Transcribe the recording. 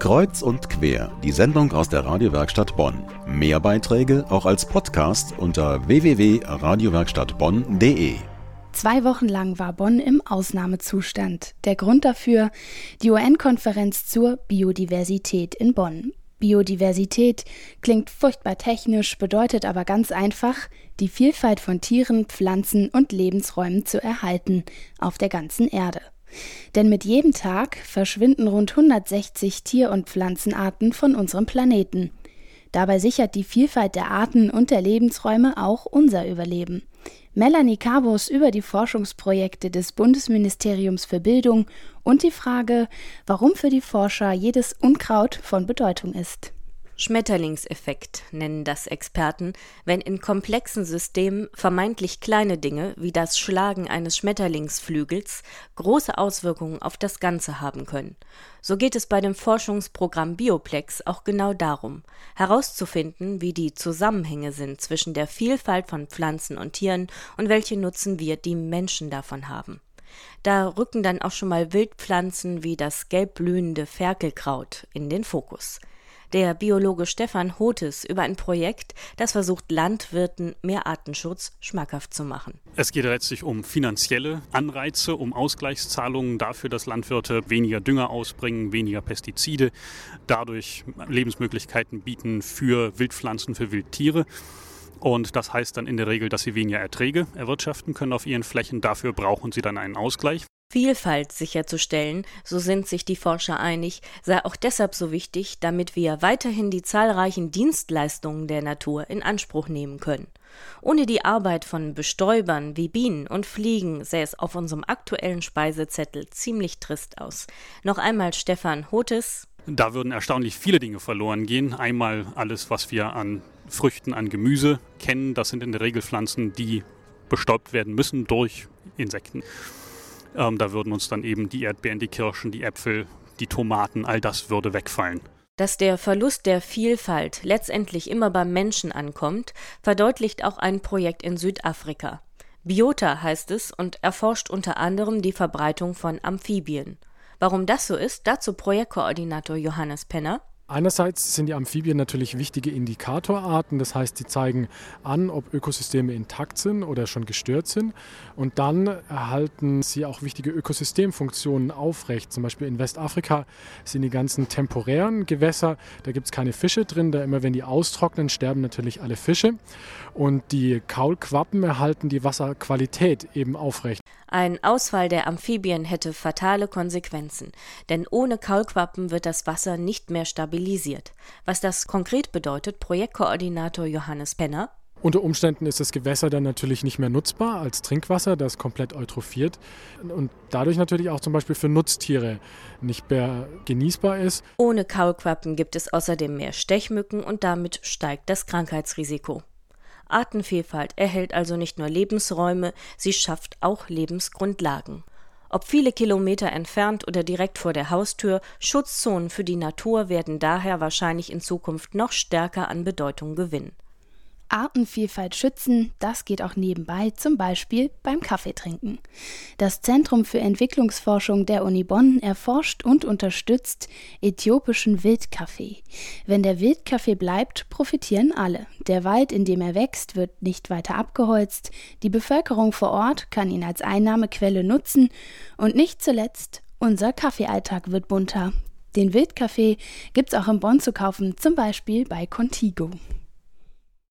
Kreuz und quer, die Sendung aus der Radiowerkstatt Bonn. Mehr Beiträge auch als Podcast unter www.radiowerkstattbonn.de. Zwei Wochen lang war Bonn im Ausnahmezustand. Der Grund dafür die UN-Konferenz zur Biodiversität in Bonn. Biodiversität klingt furchtbar technisch, bedeutet aber ganz einfach, die Vielfalt von Tieren, Pflanzen und Lebensräumen zu erhalten auf der ganzen Erde. Denn mit jedem Tag verschwinden rund 160 Tier- und Pflanzenarten von unserem Planeten. Dabei sichert die Vielfalt der Arten und der Lebensräume auch unser Überleben. Melanie Cabos über die Forschungsprojekte des Bundesministeriums für Bildung und die Frage, warum für die Forscher jedes Unkraut von Bedeutung ist. Schmetterlingseffekt nennen das Experten, wenn in komplexen Systemen vermeintlich kleine Dinge wie das Schlagen eines Schmetterlingsflügels große Auswirkungen auf das Ganze haben können. So geht es bei dem Forschungsprogramm Bioplex auch genau darum, herauszufinden, wie die Zusammenhänge sind zwischen der Vielfalt von Pflanzen und Tieren und welche Nutzen wir, die Menschen davon haben. Da rücken dann auch schon mal Wildpflanzen wie das gelbblühende Ferkelkraut in den Fokus der Biologe Stefan Hotes über ein Projekt, das versucht, Landwirten mehr Artenschutz schmackhaft zu machen. Es geht letztlich um finanzielle Anreize, um Ausgleichszahlungen dafür, dass Landwirte weniger Dünger ausbringen, weniger Pestizide, dadurch Lebensmöglichkeiten bieten für Wildpflanzen, für Wildtiere. Und das heißt dann in der Regel, dass sie weniger Erträge erwirtschaften können auf ihren Flächen. Dafür brauchen sie dann einen Ausgleich. Vielfalt sicherzustellen, so sind sich die Forscher einig, sei auch deshalb so wichtig, damit wir weiterhin die zahlreichen Dienstleistungen der Natur in Anspruch nehmen können. Ohne die Arbeit von Bestäubern wie Bienen und Fliegen sähe es auf unserem aktuellen Speisezettel ziemlich trist aus. Noch einmal Stefan Hotes. Da würden erstaunlich viele Dinge verloren gehen. Einmal alles, was wir an Früchten, an Gemüse kennen. Das sind in der Regel Pflanzen, die bestäubt werden müssen durch Insekten. Ähm, da würden uns dann eben die Erdbeeren, die Kirschen, die Äpfel, die Tomaten, all das würde wegfallen. Dass der Verlust der Vielfalt letztendlich immer beim Menschen ankommt, verdeutlicht auch ein Projekt in Südafrika. Biota heißt es und erforscht unter anderem die Verbreitung von Amphibien. Warum das so ist, dazu Projektkoordinator Johannes Penner. Einerseits sind die Amphibien natürlich wichtige Indikatorarten, das heißt, sie zeigen an, ob Ökosysteme intakt sind oder schon gestört sind. Und dann erhalten sie auch wichtige Ökosystemfunktionen aufrecht. Zum Beispiel in Westafrika sind die ganzen temporären Gewässer, da gibt es keine Fische drin, da immer wenn die austrocknen, sterben natürlich alle Fische. Und die Kaulquappen erhalten die Wasserqualität eben aufrecht. Ein Ausfall der Amphibien hätte fatale Konsequenzen, denn ohne Kaulquappen wird das Wasser nicht mehr stabilisiert. Was das konkret bedeutet, Projektkoordinator Johannes Penner. Unter Umständen ist das Gewässer dann natürlich nicht mehr nutzbar als Trinkwasser, das komplett eutrophiert und dadurch natürlich auch zum Beispiel für Nutztiere nicht mehr genießbar ist. Ohne Kaulquappen gibt es außerdem mehr Stechmücken und damit steigt das Krankheitsrisiko. Artenvielfalt erhält also nicht nur Lebensräume, sie schafft auch Lebensgrundlagen. Ob viele Kilometer entfernt oder direkt vor der Haustür, Schutzzonen für die Natur werden daher wahrscheinlich in Zukunft noch stärker an Bedeutung gewinnen. Artenvielfalt schützen, das geht auch nebenbei, zum Beispiel beim Kaffeetrinken. Das Zentrum für Entwicklungsforschung der Uni Bonn erforscht und unterstützt äthiopischen Wildkaffee. Wenn der Wildkaffee bleibt, profitieren alle. Der Wald, in dem er wächst, wird nicht weiter abgeholzt, die Bevölkerung vor Ort kann ihn als Einnahmequelle nutzen und nicht zuletzt unser Kaffeealltag wird bunter. Den Wildkaffee gibt's auch in Bonn zu kaufen, zum Beispiel bei Contigo.